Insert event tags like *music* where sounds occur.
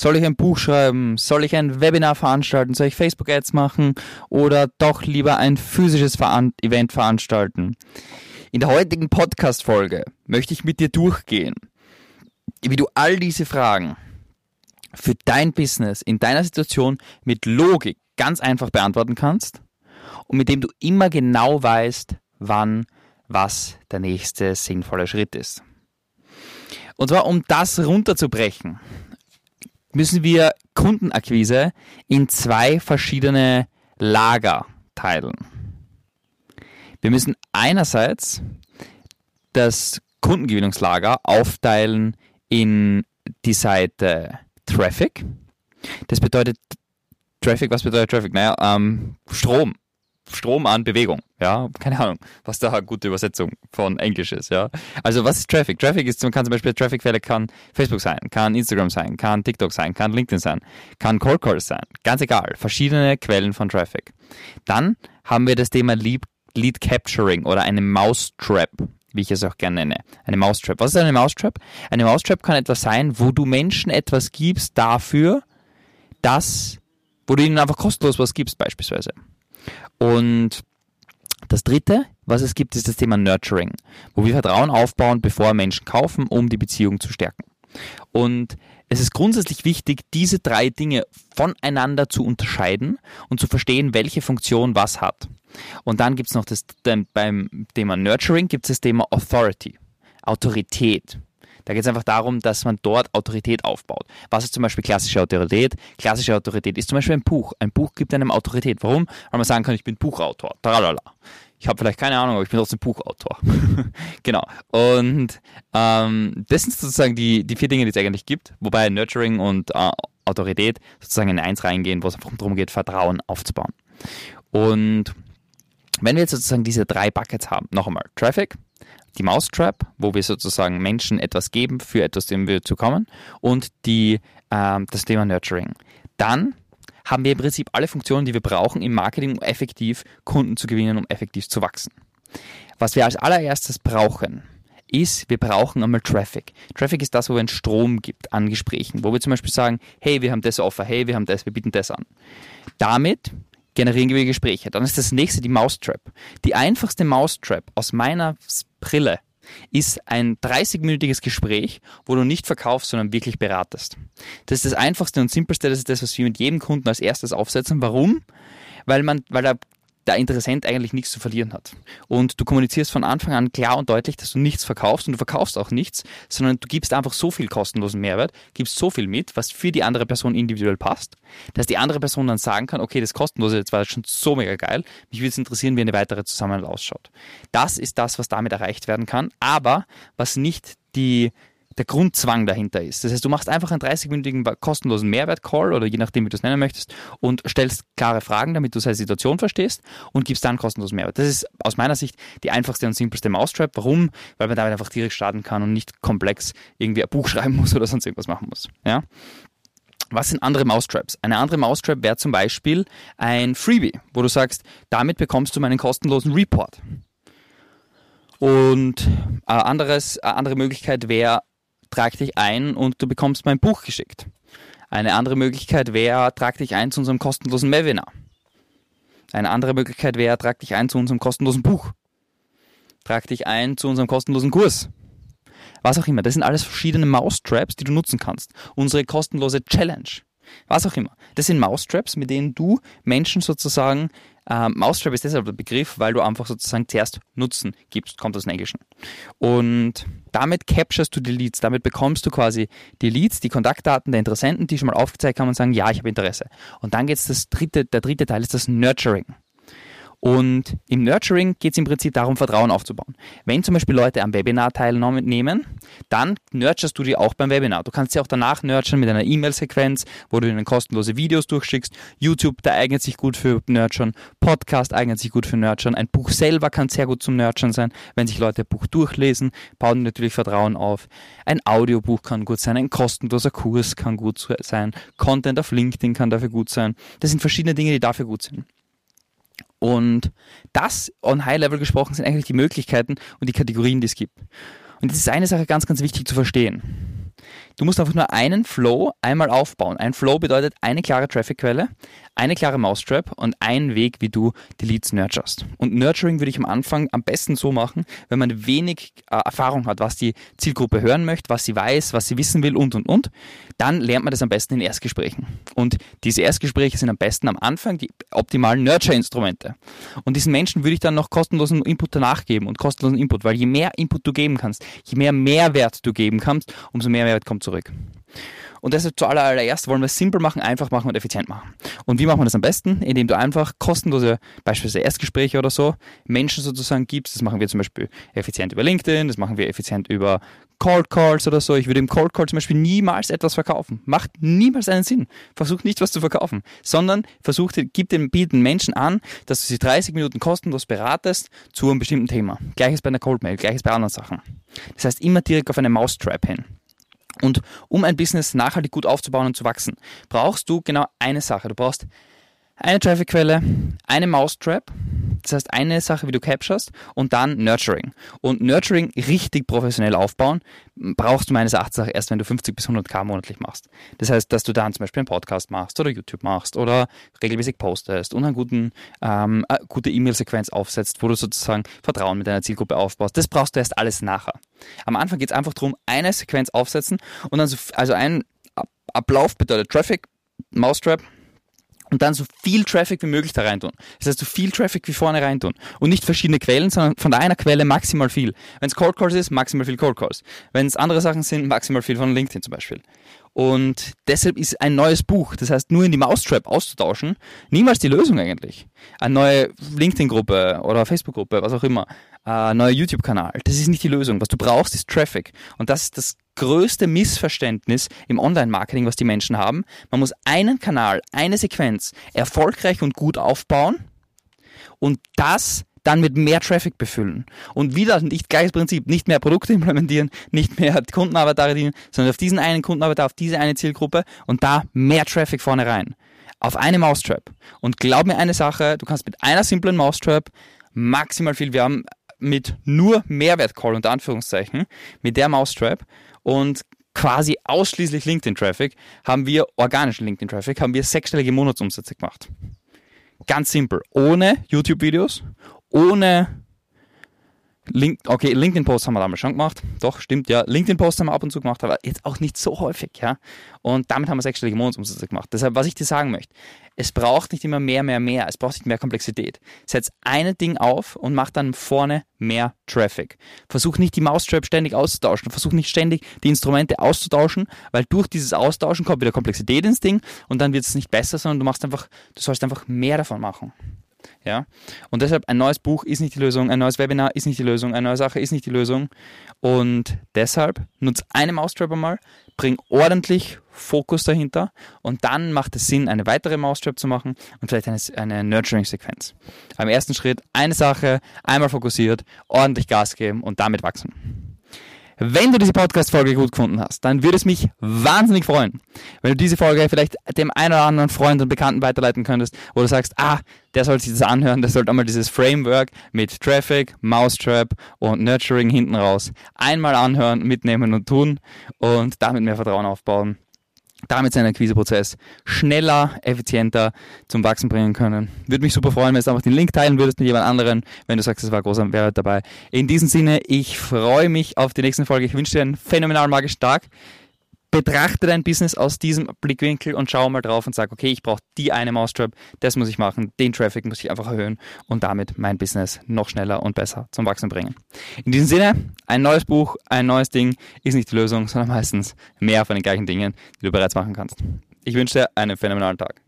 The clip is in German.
Soll ich ein Buch schreiben? Soll ich ein Webinar veranstalten? Soll ich Facebook-Ads machen? Oder doch lieber ein physisches Veran Event veranstalten? In der heutigen Podcast-Folge möchte ich mit dir durchgehen, wie du all diese Fragen für dein Business in deiner Situation mit Logik ganz einfach beantworten kannst und mit dem du immer genau weißt, wann was der nächste sinnvolle Schritt ist. Und zwar, um das runterzubrechen, müssen wir Kundenakquise in zwei verschiedene Lager teilen. Wir müssen einerseits das Kundengewinnungslager aufteilen in die Seite Traffic. Das bedeutet Traffic, was bedeutet Traffic? Naja, ähm, Strom. Strom an Bewegung. Ja, keine Ahnung, was da eine gute Übersetzung von Englisch ist. Ja, also was ist Traffic? Traffic ist, man kann zum Beispiel Trafficquelle kann Facebook sein, kann Instagram sein, kann TikTok sein, kann LinkedIn sein, kann Cold Calls sein. Ganz egal. Verschiedene Quellen von Traffic. Dann haben wir das Thema Lead, Lead Capturing oder eine Mousetrap wie ich es auch gerne nenne. Eine Mousetrap. Was ist eine Mousetrap? Eine Mousetrap kann etwas sein, wo du Menschen etwas gibst dafür, dass, wo du ihnen einfach kostenlos was gibst beispielsweise. Und das dritte, was es gibt, ist das Thema Nurturing, wo wir Vertrauen aufbauen, bevor Menschen kaufen, um die Beziehung zu stärken. Und es ist grundsätzlich wichtig, diese drei Dinge voneinander zu unterscheiden und zu verstehen, welche Funktion was hat. Und dann gibt es noch das, beim Thema Nurturing gibt es das Thema Authority, Autorität. Da geht es einfach darum, dass man dort Autorität aufbaut. Was ist zum Beispiel klassische Autorität? Klassische Autorität ist zum Beispiel ein Buch. Ein Buch gibt einem Autorität. Warum? Weil man sagen kann, ich bin Buchautor. Tralala. Ich habe vielleicht keine Ahnung, aber ich bin trotzdem Buchautor. *laughs* genau. Und ähm, das sind sozusagen die, die vier Dinge, die es eigentlich gibt, wobei Nurturing und äh, Autorität sozusagen in eins reingehen, wo es einfach darum geht, Vertrauen aufzubauen. Und wenn wir jetzt sozusagen diese drei Buckets haben, noch einmal Traffic, die Mousetrap, wo wir sozusagen Menschen etwas geben, für etwas, dem wir zu kommen, und die, ähm, das Thema Nurturing. Dann haben wir im Prinzip alle Funktionen, die wir brauchen im Marketing, um effektiv Kunden zu gewinnen, um effektiv zu wachsen. Was wir als allererstes brauchen, ist, wir brauchen einmal Traffic. Traffic ist das, wo es einen Strom gibt an Gesprächen, wo wir zum Beispiel sagen, hey, wir haben das Offer, hey, wir haben das, wir bieten das an. Damit generieren wir Gespräche. Dann ist das nächste die Mousetrap. Die einfachste Mousetrap aus meiner Brille ist ein 30-minütiges Gespräch, wo du nicht verkaufst, sondern wirklich beratest. Das ist das einfachste und simpelste, das ist das, was wir mit jedem Kunden als erstes aufsetzen. Warum? Weil man, weil der der Interessent eigentlich nichts zu verlieren hat. Und du kommunizierst von Anfang an klar und deutlich, dass du nichts verkaufst und du verkaufst auch nichts, sondern du gibst einfach so viel kostenlosen Mehrwert, gibst so viel mit, was für die andere Person individuell passt, dass die andere Person dann sagen kann, okay, das kostenlose jetzt war schon so mega geil, mich würde es interessieren, wie eine weitere Zusammenarbeit ausschaut. Das ist das, was damit erreicht werden kann, aber was nicht die der Grundzwang dahinter ist. Das heißt, du machst einfach einen 30-minütigen kostenlosen Mehrwert-Call oder je nachdem, wie du es nennen möchtest und stellst klare Fragen, damit du seine Situation verstehst und gibst dann kostenlosen Mehrwert. Das ist aus meiner Sicht die einfachste und simpelste Mousetrap. Warum? Weil man damit einfach direkt starten kann und nicht komplex irgendwie ein Buch *laughs* schreiben muss oder sonst irgendwas machen muss. Ja? Was sind andere Mousetraps? Eine andere Mousetrap wäre zum Beispiel ein Freebie, wo du sagst, damit bekommst du meinen kostenlosen Report. Und eine, anderes, eine andere Möglichkeit wäre trag dich ein und du bekommst mein Buch geschickt. Eine andere Möglichkeit wäre, trag dich ein zu unserem kostenlosen Webinar. Eine andere Möglichkeit wäre, trag dich ein zu unserem kostenlosen Buch. Trag dich ein zu unserem kostenlosen Kurs. Was auch immer. Das sind alles verschiedene Mousetraps, die du nutzen kannst. Unsere kostenlose Challenge. Was auch immer. Das sind Mousetraps, mit denen du Menschen sozusagen ähm, Mousetrap ist deshalb der Begriff, weil du einfach sozusagen zuerst Nutzen gibst, kommt aus dem Englischen. Und damit capturest du die Leads, damit bekommst du quasi die Leads, die Kontaktdaten der Interessenten, die schon mal aufgezeigt haben und sagen, ja, ich habe Interesse. Und dann geht es das dritte, der dritte Teil ist das Nurturing. Und im Nurturing geht es im Prinzip darum, Vertrauen aufzubauen. Wenn zum Beispiel Leute am Webinar teilnehmen, dann nurturst du die auch beim Webinar. Du kannst sie auch danach nurturen mit einer E-Mail-Sequenz, wo du ihnen kostenlose Videos durchschickst. YouTube, der eignet sich gut für Nurturen. Podcast eignet sich gut für Nurturen. Ein Buch selber kann sehr gut zum Nurturen sein. Wenn sich Leute ein Buch durchlesen, bauen natürlich Vertrauen auf. Ein Audiobuch kann gut sein. Ein kostenloser Kurs kann gut sein. Content auf LinkedIn kann dafür gut sein. Das sind verschiedene Dinge, die dafür gut sind. Und das on High Level gesprochen sind eigentlich die Möglichkeiten und die Kategorien, die es gibt. Und das ist eine Sache ganz, ganz wichtig zu verstehen. Du musst einfach nur einen Flow einmal aufbauen. Ein Flow bedeutet eine klare Traffic-Quelle, eine klare Mousetrap und ein Weg, wie du die Leads nurturst. Und Nurturing würde ich am Anfang am besten so machen, wenn man wenig äh, Erfahrung hat, was die Zielgruppe hören möchte, was sie weiß, was sie wissen will und und und. Dann lernt man das am besten in Erstgesprächen. Und diese Erstgespräche sind am besten am Anfang die optimalen Nurture-Instrumente. Und diesen Menschen würde ich dann noch kostenlosen Input danach geben und kostenlosen Input, weil je mehr Input du geben kannst, je mehr Mehrwert du geben kannst, umso mehr Mehrwert kommt zurück. Und deshalb zuallererst wollen wir es simpel machen, einfach machen und effizient machen. Und wie machen wir das am besten? Indem du einfach kostenlose, beispielsweise Erstgespräche oder so, Menschen sozusagen gibst. Das machen wir zum Beispiel effizient über LinkedIn, das machen wir effizient über Cold Calls oder so. Ich würde im Cold Call zum Beispiel niemals etwas verkaufen. Macht niemals einen Sinn. Versuch nicht was zu verkaufen, sondern versuch, gib den, bieten Menschen an, dass du sie 30 Minuten kostenlos beratest zu einem bestimmten Thema. Gleiches bei einer Cold Mail, gleiches bei anderen Sachen. Das heißt immer direkt auf eine Mousetrap hin. Und um ein Business nachhaltig gut aufzubauen und zu wachsen, brauchst du genau eine Sache. Du brauchst eine Traffic-Quelle, eine Mousetrap, das heißt eine Sache, wie du capturest und dann Nurturing. Und Nurturing richtig professionell aufbauen brauchst du meines Erachtens auch erst, wenn du 50 bis 100k monatlich machst. Das heißt, dass du dann zum Beispiel einen Podcast machst oder YouTube machst oder regelmäßig postest und eine guten, ähm, eine gute E-Mail-Sequenz aufsetzt, wo du sozusagen Vertrauen mit deiner Zielgruppe aufbaust. Das brauchst du erst alles nachher. Am Anfang geht es einfach darum, eine Sequenz aufsetzen und dann so, also ein Ablauf bedeutet Traffic, Mousetrap, und dann so viel Traffic wie möglich da reintun. Das heißt, so viel Traffic wie vorne reintun. Und nicht verschiedene Quellen, sondern von einer Quelle maximal viel. Wenn es Cold Calls ist, maximal viel Cold Calls. Wenn es andere Sachen sind, maximal viel von LinkedIn zum Beispiel. Und deshalb ist ein neues Buch, das heißt nur in die Mousetrap auszutauschen, niemals die Lösung eigentlich. Eine neue LinkedIn-Gruppe oder Facebook-Gruppe, was auch immer, ein neuer YouTube-Kanal, das ist nicht die Lösung. Was du brauchst, ist Traffic. Und das ist das größte Missverständnis im Online-Marketing, was die Menschen haben. Man muss einen Kanal, eine Sequenz erfolgreich und gut aufbauen und das dann mit mehr Traffic befüllen. Und wieder nicht gleiches Prinzip, nicht mehr Produkte *laughs* implementieren, nicht mehr Kundenavatare dienen, sondern auf diesen einen Kundenavatar, auf diese eine Zielgruppe und da mehr Traffic vorne rein. Auf eine Mousetrap. Und glaub mir eine Sache, du kannst mit einer simplen Mousetrap maximal viel, wir haben mit nur Mehrwert-Call unter Anführungszeichen, mit der Mousetrap und quasi ausschließlich LinkedIn-Traffic haben wir, organischen LinkedIn-Traffic, haben wir sechsstellige Monatsumsätze gemacht. Ganz simpel. Ohne YouTube-Videos, ohne Link, okay, LinkedIn-Posts haben wir damals schon gemacht. Doch, stimmt, ja. LinkedIn-Posts haben wir ab und zu gemacht, aber jetzt auch nicht so häufig, ja. Und damit haben wir sechsstellige Monatsumsätze gemacht. Deshalb, was ich dir sagen möchte, es braucht nicht immer mehr, mehr, mehr. Es braucht nicht mehr Komplexität. Setz ein Ding auf und mach dann vorne mehr Traffic. Versuch nicht die Mousetrap ständig auszutauschen. Versuch nicht ständig die Instrumente auszutauschen, weil durch dieses Austauschen kommt wieder Komplexität ins Ding und dann wird es nicht besser, sondern du machst einfach, du sollst einfach mehr davon machen. Ja? Und deshalb ein neues Buch ist nicht die Lösung, ein neues Webinar ist nicht die Lösung, eine neue Sache ist nicht die Lösung. Und deshalb nutze eine Mousetrap einmal, bring ordentlich Fokus dahinter und dann macht es Sinn, eine weitere Mousetrap zu machen und vielleicht eine, eine Nurturing-Sequenz. Am ersten Schritt eine Sache, einmal fokussiert, ordentlich Gas geben und damit wachsen. Wenn du diese Podcast-Folge gut gefunden hast, dann würde es mich wahnsinnig freuen, wenn du diese Folge vielleicht dem einen oder anderen Freund und Bekannten weiterleiten könntest, wo du sagst, ah, der soll sich das anhören, der sollte einmal dieses Framework mit Traffic, Mousetrap und Nurturing hinten raus einmal anhören, mitnehmen und tun und damit mehr Vertrauen aufbauen damit seinen Akquiseprozess schneller, effizienter zum Wachsen bringen können. Würde mich super freuen, wenn du einfach den Link teilen würdest mit jemand anderen, wenn du sagst, es war großer Mehrwert dabei. In diesem Sinne, ich freue mich auf die nächste Folge. Ich wünsche dir einen phänomenal magischen Tag betrachte dein Business aus diesem Blickwinkel und schau mal drauf und sag, okay, ich brauche die eine Mousetrap, das muss ich machen, den Traffic muss ich einfach erhöhen und damit mein Business noch schneller und besser zum Wachsen bringen. In diesem Sinne, ein neues Buch, ein neues Ding ist nicht die Lösung, sondern meistens mehr von den gleichen Dingen, die du bereits machen kannst. Ich wünsche dir einen phänomenalen Tag.